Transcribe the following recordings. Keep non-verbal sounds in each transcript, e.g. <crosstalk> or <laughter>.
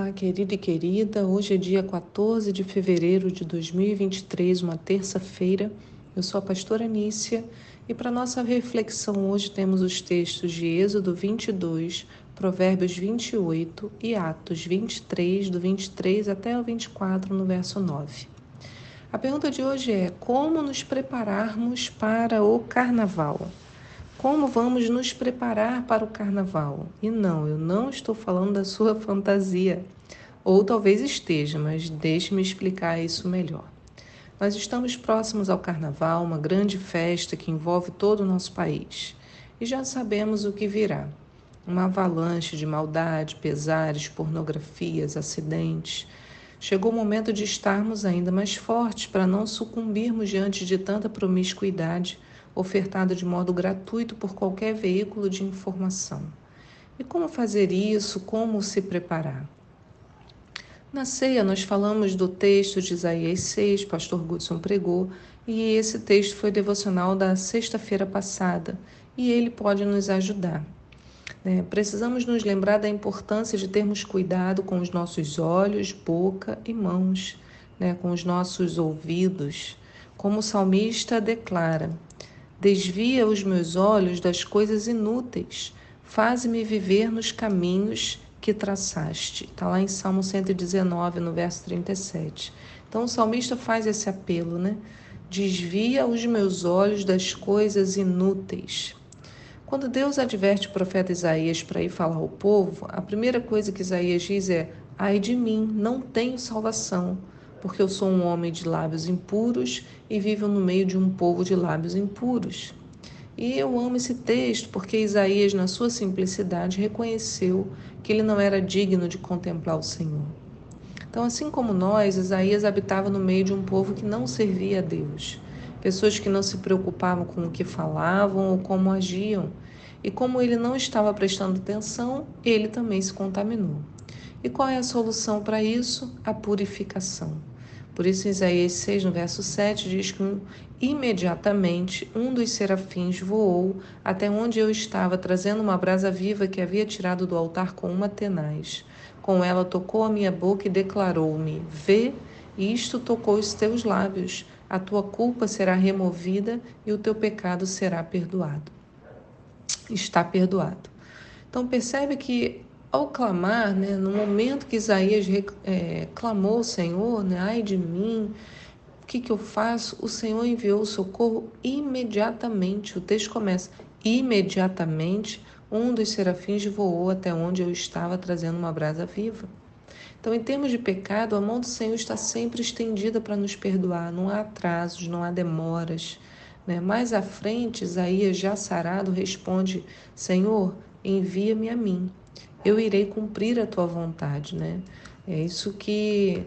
Olá, querido e querida. Hoje é dia 14 de fevereiro de 2023, uma terça-feira. Eu sou a pastora Nícia e para nossa reflexão hoje temos os textos de Êxodo 22, Provérbios 28 e Atos 23, do 23 até o 24, no verso 9. A pergunta de hoje é: como nos prepararmos para o carnaval? Como vamos nos preparar para o carnaval? E não, eu não estou falando da sua <laughs> fantasia. Ou talvez esteja, mas deixe-me explicar isso melhor. Nós estamos próximos ao carnaval, uma grande festa que envolve todo o nosso país. E já sabemos o que virá: uma avalanche de maldade, pesares, pornografias, acidentes. Chegou o momento de estarmos ainda mais fortes para não sucumbirmos diante de tanta promiscuidade ofertado de modo gratuito por qualquer veículo de informação. E como fazer isso? Como se preparar? Na ceia, nós falamos do texto de Isaías 6, pastor Gudson pregou, e esse texto foi devocional da sexta-feira passada, e ele pode nos ajudar. É, precisamos nos lembrar da importância de termos cuidado com os nossos olhos, boca e mãos, né, com os nossos ouvidos. Como o salmista declara: Desvia os meus olhos das coisas inúteis, faz-me viver nos caminhos que traçaste. Está lá em Salmo 119, no verso 37. Então o salmista faz esse apelo, né? Desvia os meus olhos das coisas inúteis. Quando Deus adverte o profeta Isaías para ir falar ao povo, a primeira coisa que Isaías diz é: Ai de mim, não tenho salvação porque eu sou um homem de lábios impuros e vivo no meio de um povo de lábios impuros. E eu amo esse texto porque Isaías, na sua simplicidade, reconheceu que ele não era digno de contemplar o Senhor. Então, assim como nós, Isaías habitava no meio de um povo que não servia a Deus, pessoas que não se preocupavam com o que falavam ou como agiam. E como ele não estava prestando atenção, ele também se contaminou. E qual é a solução para isso? A purificação. Por isso, Isaías 6, no verso 7, diz que imediatamente um dos serafins voou até onde eu estava, trazendo uma brasa viva que havia tirado do altar com uma tenaz. Com ela tocou a minha boca e declarou-me: Vê, isto tocou os teus lábios. A tua culpa será removida e o teu pecado será perdoado. Está perdoado. Então percebe que ao clamar, né, no momento que Isaías é, clamou ao Senhor, né, ai de mim, o que, que eu faço? O Senhor enviou o socorro imediatamente. O texto começa: imediatamente um dos serafins voou até onde eu estava, trazendo uma brasa viva. Então, em termos de pecado, a mão do Senhor está sempre estendida para nos perdoar. Não há atrasos, não há demoras. Né? Mais à frente, Isaías, já sarado, responde: Senhor, envia-me a mim eu irei cumprir a tua vontade, né? É isso que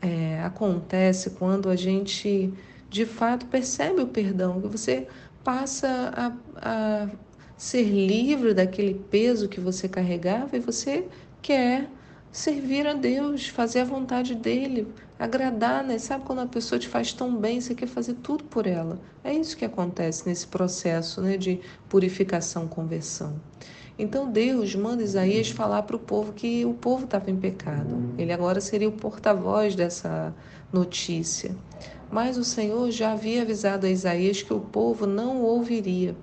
é, acontece quando a gente de fato percebe o perdão, que você passa a, a ser livre daquele peso que você carregava e você quer servir a Deus, fazer a vontade dele, agradar, né? Sabe quando a pessoa te faz tão bem, você quer fazer tudo por ela. É isso que acontece nesse processo, né, de purificação, conversão. Então Deus manda Isaías falar para o povo que o povo estava em pecado. Ele agora seria o porta-voz dessa notícia. Mas o Senhor já havia avisado a Isaías que o povo não ouviria.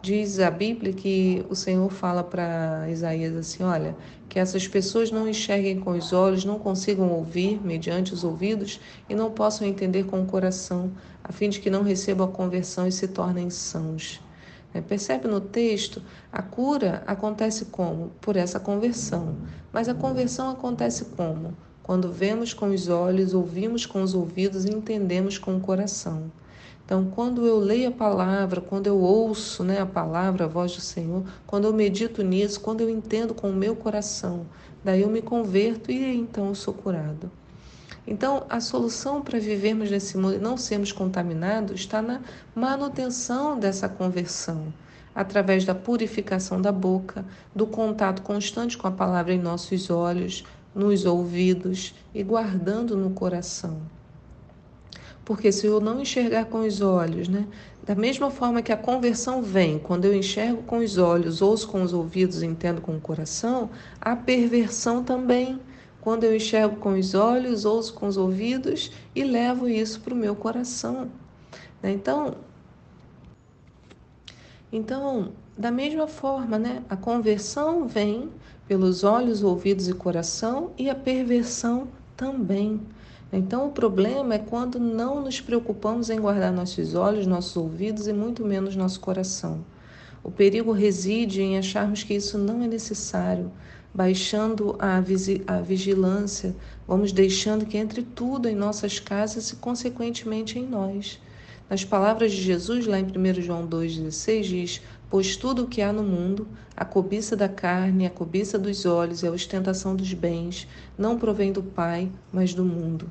Diz a Bíblia que o Senhor fala para Isaías assim: olha, que essas pessoas não enxerguem com os olhos, não consigam ouvir mediante os ouvidos e não possam entender com o coração, a fim de que não recebam a conversão e se tornem sãos. É, percebe no texto, a cura acontece como? Por essa conversão. Mas a conversão acontece como? Quando vemos com os olhos, ouvimos com os ouvidos e entendemos com o coração. Então, quando eu leio a palavra, quando eu ouço né, a palavra, a voz do Senhor, quando eu medito nisso, quando eu entendo com o meu coração, daí eu me converto e então eu sou curado. Então, a solução para vivermos nesse mundo e não sermos contaminados está na manutenção dessa conversão, através da purificação da boca, do contato constante com a palavra em nossos olhos, nos ouvidos e guardando no coração. Porque se eu não enxergar com os olhos, né? Da mesma forma que a conversão vem, quando eu enxergo com os olhos, ouço com os ouvidos, entendo com o coração, a perversão também quando eu enxergo com os olhos, ouço com os ouvidos e levo isso para o meu coração. Né? Então, então, da mesma forma, né, a conversão vem pelos olhos, ouvidos e coração e a perversão também. Então, o problema é quando não nos preocupamos em guardar nossos olhos, nossos ouvidos e muito menos nosso coração. O perigo reside em acharmos que isso não é necessário, baixando a, a vigilância, vamos deixando que entre tudo em nossas casas e, consequentemente, em nós. Nas palavras de Jesus, lá em 1 João 2,16, diz: Pois tudo o que há no mundo, a cobiça da carne, a cobiça dos olhos e a ostentação dos bens, não provém do Pai, mas do mundo.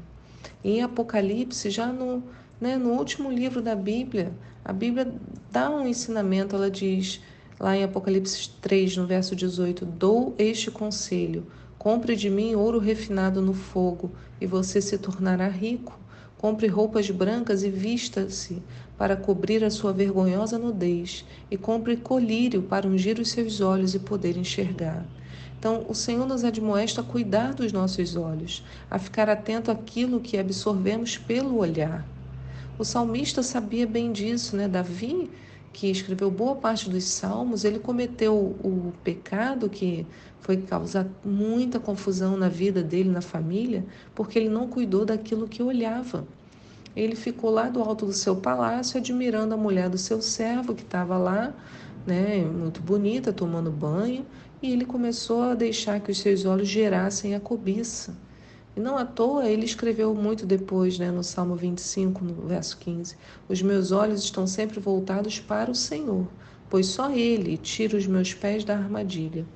E em Apocalipse, já no, né, no último livro da Bíblia, a Bíblia dá um ensinamento, ela diz, lá em Apocalipse 3, no verso 18: Dou este conselho: compre de mim ouro refinado no fogo, e você se tornará rico Compre roupas brancas e vista-se para cobrir a sua vergonhosa nudez, e compre colírio para ungir os seus olhos e poder enxergar. Então, o Senhor nos admoesta a cuidar dos nossos olhos, a ficar atento àquilo que absorvemos pelo olhar. O salmista sabia bem disso, né? Davi, que escreveu boa parte dos salmos, ele cometeu o pecado que foi causar muita confusão na vida dele, na família, porque ele não cuidou daquilo que olhava. Ele ficou lá do alto do seu palácio admirando a mulher do seu servo que estava lá, né, muito bonita, tomando banho, e ele começou a deixar que os seus olhos gerassem a cobiça. E não à toa ele escreveu muito depois, né, no Salmo 25, no verso 15: Os meus olhos estão sempre voltados para o Senhor, pois só Ele tira os meus pés da armadilha.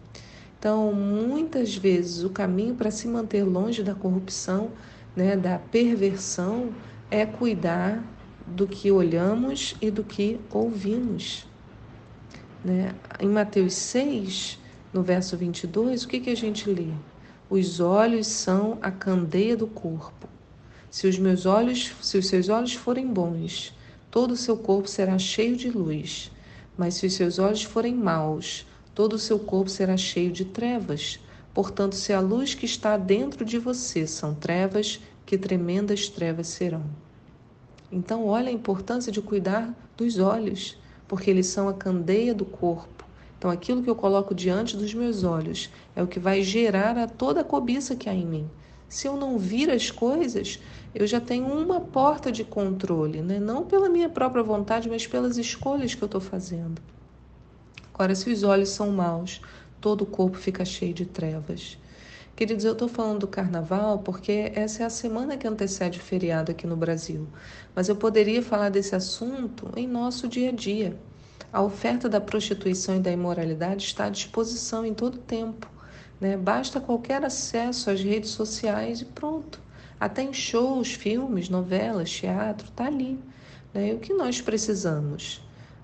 Então, muitas vezes, o caminho para se manter longe da corrupção, né, da perversão, é cuidar do que olhamos e do que ouvimos. Né? Em Mateus 6, no verso 22, o que, que a gente lê? Os olhos são a candeia do corpo. Se os meus olhos, se os seus olhos forem bons, todo o seu corpo será cheio de luz. Mas se os seus olhos forem maus, todo o seu corpo será cheio de trevas. Portanto, se a luz que está dentro de você são trevas, que tremendas trevas serão. Então, olha a importância de cuidar dos olhos, porque eles são a candeia do corpo. Então, aquilo que eu coloco diante dos meus olhos é o que vai gerar a toda a cobiça que há em mim. Se eu não vir as coisas, eu já tenho uma porta de controle, né? não pela minha própria vontade, mas pelas escolhas que eu estou fazendo. Agora, se os olhos são maus, todo o corpo fica cheio de trevas. Queridos, eu estou falando do carnaval porque essa é a semana que antecede o feriado aqui no Brasil. Mas eu poderia falar desse assunto em nosso dia a dia. A oferta da prostituição e da imoralidade está à disposição em todo tempo. Né? Basta qualquer acesso às redes sociais e pronto. Até em shows, filmes, novelas, teatro, está ali. Né? E o que nós precisamos?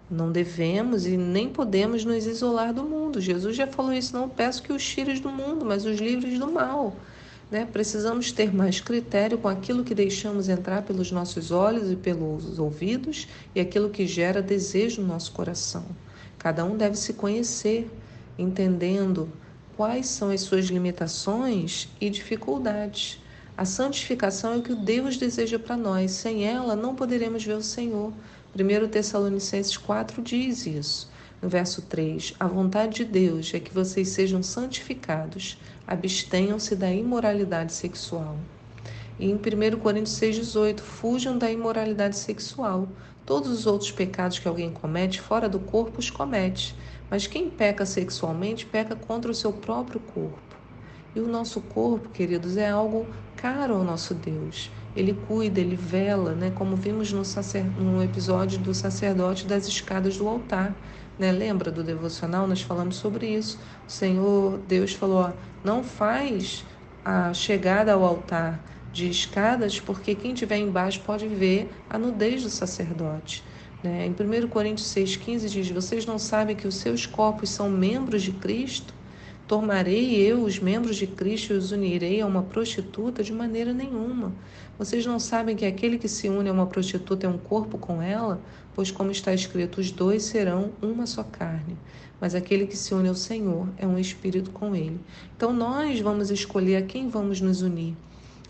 Não devemos e nem podemos nos isolar do mundo. Jesus já falou isso: não peço que os tires do mundo, mas os livres do mal. Né? Precisamos ter mais critério com aquilo que deixamos entrar pelos nossos olhos e pelos ouvidos e aquilo que gera desejo no nosso coração. Cada um deve se conhecer, entendendo quais são as suas limitações e dificuldades. A santificação é o que Deus deseja para nós. Sem ela, não poderemos ver o Senhor. 1 Tessalonicenses 4 diz isso. No verso 3, a vontade de Deus é que vocês sejam santificados, abstenham-se da imoralidade sexual. E em 1 Coríntios 6,18, fujam da imoralidade sexual. Todos os outros pecados que alguém comete fora do corpo os comete, mas quem peca sexualmente peca contra o seu próprio corpo. E o nosso corpo, queridos, é algo caro ao nosso Deus ele cuida, ele vela, né? como vimos no, sacer... no episódio do sacerdote das escadas do altar. Né? Lembra do devocional? Nós falamos sobre isso. O Senhor, Deus falou: ó, não faz a chegada ao altar de escadas, porque quem estiver embaixo pode ver a nudez do sacerdote. Né? Em 1 Coríntios 6,15 diz: Vocês não sabem que os seus corpos são membros de Cristo? Tomarei eu os membros de Cristo e os unirei a uma prostituta? De maneira nenhuma. Vocês não sabem que aquele que se une a uma prostituta é um corpo com ela? Pois, como está escrito, os dois serão uma só carne. Mas aquele que se une ao Senhor é um espírito com ele. Então, nós vamos escolher a quem vamos nos unir.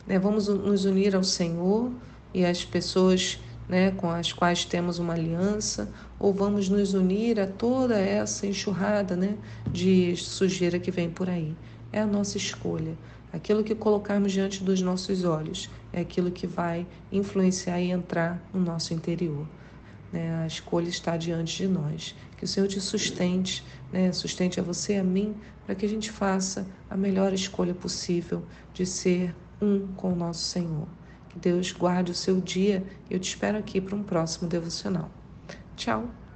Né? Vamos nos unir ao Senhor e às pessoas né, com as quais temos uma aliança, ou vamos nos unir a toda essa enxurrada né, de sujeira que vem por aí. É a nossa escolha. Aquilo que colocarmos diante dos nossos olhos é aquilo que vai influenciar e entrar no nosso interior. Né? A escolha está diante de nós. Que o Senhor te sustente, né? sustente a você e a mim, para que a gente faça a melhor escolha possível de ser um com o nosso Senhor. Deus guarde o seu dia. Eu te espero aqui para um próximo devocional. Tchau!